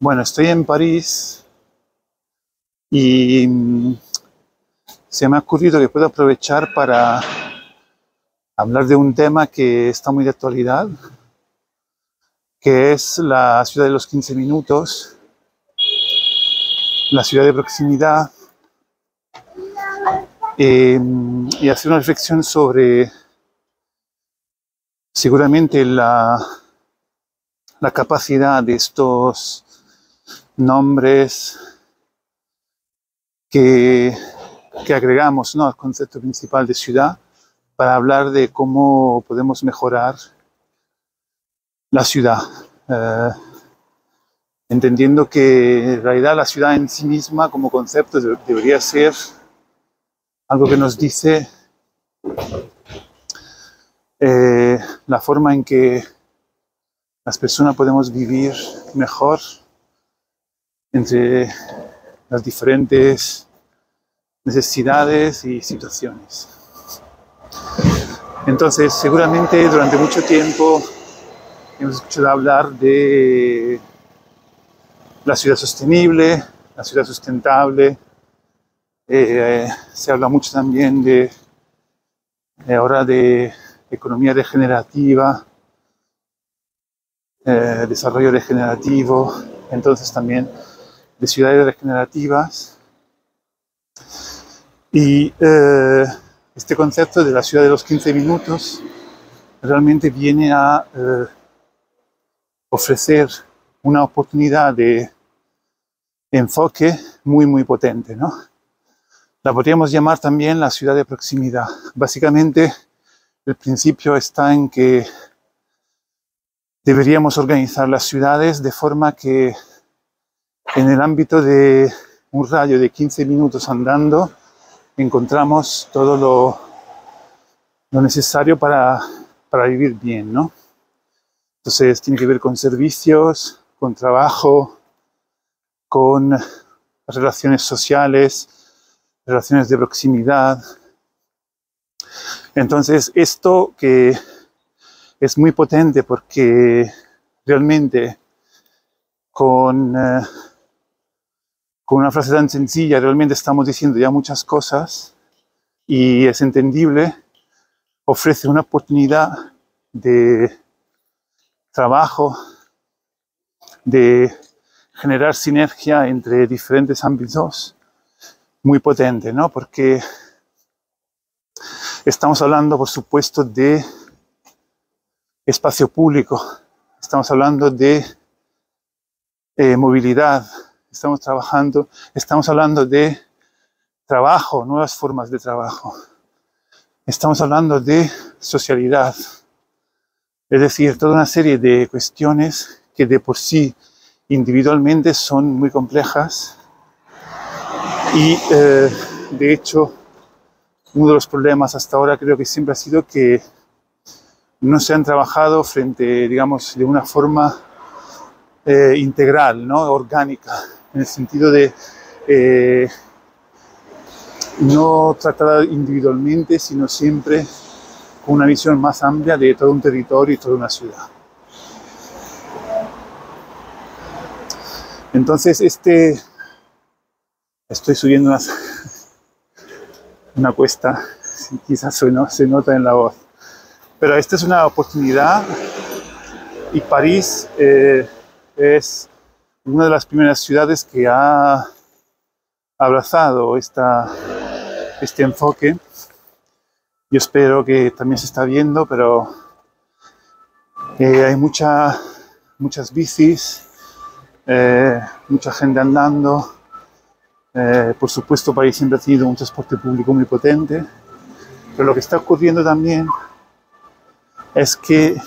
Bueno, estoy en París y mm, se me ha ocurrido que puedo aprovechar para hablar de un tema que está muy de actualidad, que es la ciudad de los 15 minutos, la ciudad de proximidad, eh, y hacer una reflexión sobre seguramente la capacidad de estos nombres que, agregamos ¿no? al concepto principal de ciudad para hablar de cómo podemos mejorar la ciudad. Eh, entendiendo que en realidad la ciudad en sí misma como concepto debería ser algo que nos dice eh, la forma en que las personas podemos vivir mejor entre las diferentes necesidades y situaciones. Entonces, seguramente durante mucho tiempo hemos escuchado hablar de la ciudad sostenible, la ciudad sustentable. Eh, se habla mucho también de, de ahora de economía regenerativa, eh, desarrollo regenerativo, entonces también de ciudades regenerativas. Y eh, este concepto de la ciudad de los 15 minutos realmente viene a eh, ofrecer una oportunidad de enfoque muy, muy potente, ¿no? La podríamos llamar también la ciudad de proximidad. Básicamente, el principio está en que deberíamos organizar las ciudades de forma que en el ámbito de un radio de 15 minutos andando encontramos todo lo, lo necesario para, para vivir bien, ¿no? Entonces tiene que ver con servicios, con trabajo, con relaciones sociales, relaciones de proximidad, entonces, esto que es muy potente porque realmente con, eh, con una frase tan sencilla realmente estamos diciendo ya muchas cosas y es entendible, ofrece una oportunidad de trabajo, de generar sinergia entre diferentes ámbitos muy potente, ¿no? Porque Estamos hablando, por supuesto, de espacio público, estamos hablando de eh, movilidad, estamos trabajando, estamos hablando de trabajo, nuevas formas de trabajo, estamos hablando de socialidad, es decir, toda una serie de cuestiones que de por sí individualmente son muy complejas. Y eh, de hecho uno de los problemas hasta ahora creo que siempre ha sido que no se han trabajado frente, digamos, de una forma eh, integral, ¿no? orgánica, en el sentido de eh, no tratar individualmente, sino siempre con una visión más amplia de todo un territorio y toda una ciudad. Entonces, este, estoy subiendo unas una cuesta, quizás se nota en la voz. Pero esta es una oportunidad y París eh, es una de las primeras ciudades que ha abrazado esta, este enfoque. Yo espero que también se está viendo, pero eh, hay mucha, muchas bicis, eh, mucha gente andando, eh, por supuesto, París siempre ha tenido un transporte público muy potente, pero lo que está ocurriendo también es que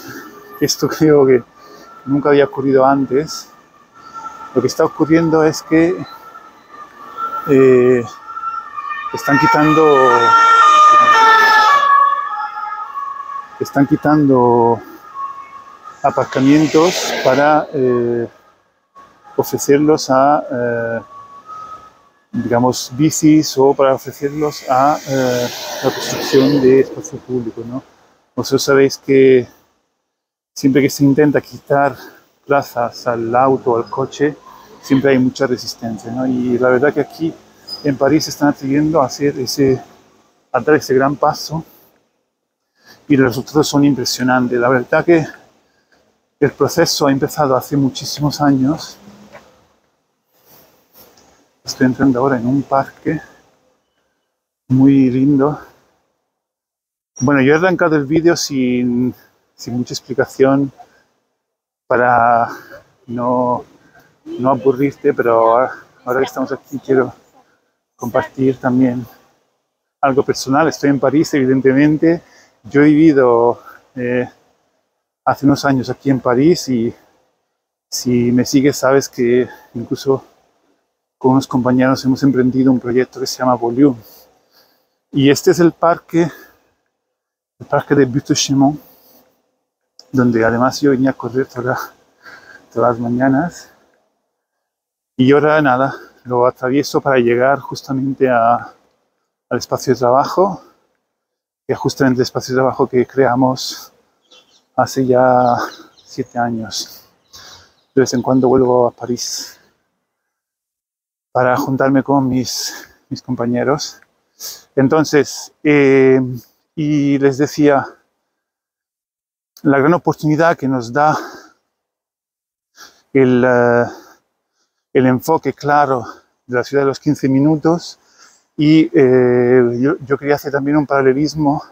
esto creo que nunca había ocurrido antes. Lo que está ocurriendo es que eh, están quitando están quitando aparcamientos para eh, ofrecerlos a digamos, bicis o para ofrecerlos a eh, la construcción de espacio público. ¿no? Vosotros sabéis que siempre que se intenta quitar plazas al auto al coche, siempre hay mucha resistencia. Y la verdad que aquí en París están atreviendo a hacer ese, a dar ese gran paso y los resultados son impresionantes. La verdad que el proceso ha empezado hace muchísimos años. Estoy entrando ahora en un parque muy lindo. Bueno, yo he arrancado el vídeo sin, sin mucha explicación para no, no aburrirte, pero ahora que estamos aquí quiero compartir también algo personal. Estoy en París, evidentemente. Yo he vivido eh, hace unos años aquí en París y si me sigues sabes que incluso con unos compañeros hemos emprendido un proyecto que se llama Volume. Y este es el parque, el parque de butte donde además yo venía a correr todas las mañanas. Y ahora nada, lo atravieso para llegar justamente a, al espacio de trabajo, que es justamente el espacio de trabajo que creamos hace ya siete años. De vez en cuando vuelvo a París para juntarme con mis, mis compañeros. Entonces, eh, y les decía, la gran oportunidad que nos da el, uh, el enfoque claro de la ciudad de los 15 minutos y eh, yo, yo, quería hacer también un paralelismo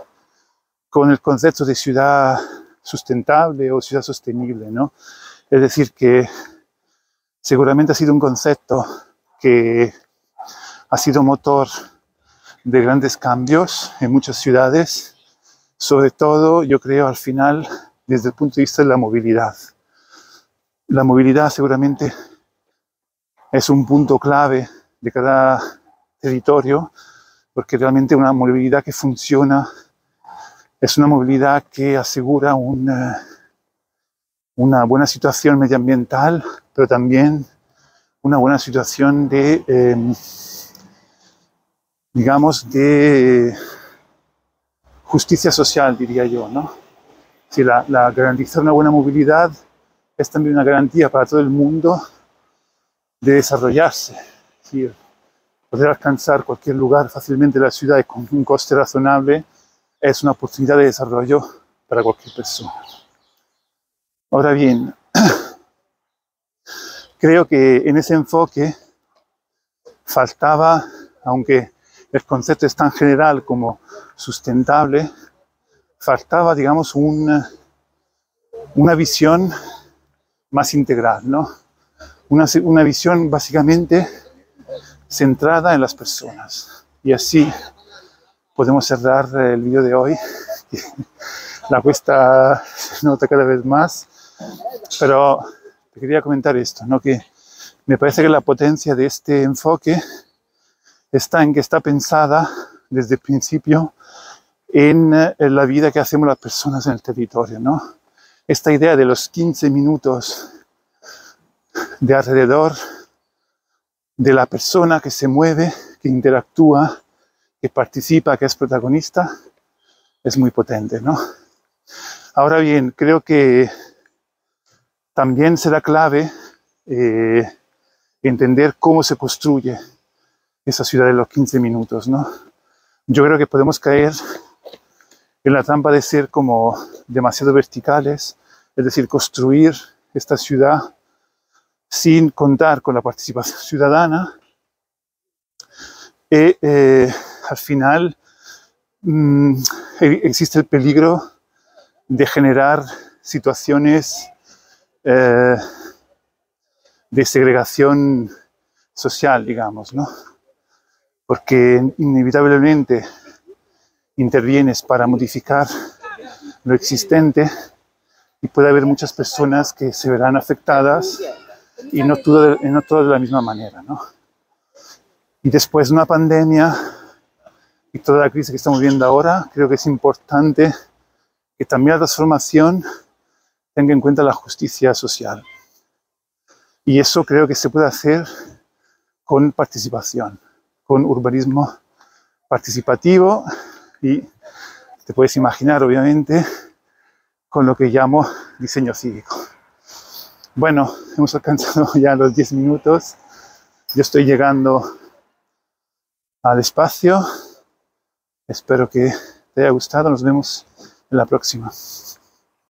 con el concepto de ciudad sustentable o ciudad sostenible, ¿no? Es decir, que seguramente ha sido un concepto que ha sido motor de grandes cambios en muchas ciudades, sobre todo, yo creo, al final, desde el punto de vista de la movilidad. La movilidad seguramente es un punto clave de cada territorio, porque realmente una movilidad que funciona es una movilidad que asegura una, una buena situación medioambiental, pero también una buena situación de, eh, digamos, de justicia social, diría yo, ¿no? Si la, la garantizar una buena movilidad es también una garantía para todo el mundo de desarrollarse. Es poder alcanzar cualquier lugar fácilmente en la ciudad y con un coste razonable es una oportunidad de desarrollo para cualquier persona. Ahora bien, creo que en ese enfoque faltaba, aunque el concepto es tan general como sustentable, faltaba, digamos, una, una visión más integral, ¿no? una, una visión básicamente centrada en las personas. Y así podemos cerrar el vídeo de hoy. La cuesta se nota cada vez más, pero te quería comentar esto, ¿no? que me parece que la potencia de este enfoque está en que está pensada desde el principio en, en la vida que hacemos las personas en el territorio. ¿no? Esta idea de los 15 minutos de alrededor de la persona que se mueve, que interactúa, que participa, que es protagonista, es muy potente, ¿no? Ahora bien, creo que también será clave eh, entender cómo se construye esa ciudad de los 15 minutos, ¿no? Yo creo que podemos caer en la trampa de ser como demasiado verticales, es decir, construir esta ciudad sin contar con la participación ciudadana. Y eh, al final mmm, existe el peligro de generar situaciones eh, de segregación social, digamos, ¿no? Porque inevitablemente intervienes para modificar lo existente y puede haber muchas personas que se verán afectadas y no todo, no todo de la misma manera, ¿no? Y después de una pandemia y toda la crisis que estamos viendo ahora, creo que es importante que también la transformación tenga en cuenta la justicia social. Y eso creo que se puede hacer con participación, con urbanismo participativo y te puedes imaginar, obviamente, con lo que llamo diseño cívico. Bueno, hemos alcanzado ya los 10 minutos. Yo estoy llegando al espacio. Espero que te haya gustado. Nos vemos en la próxima.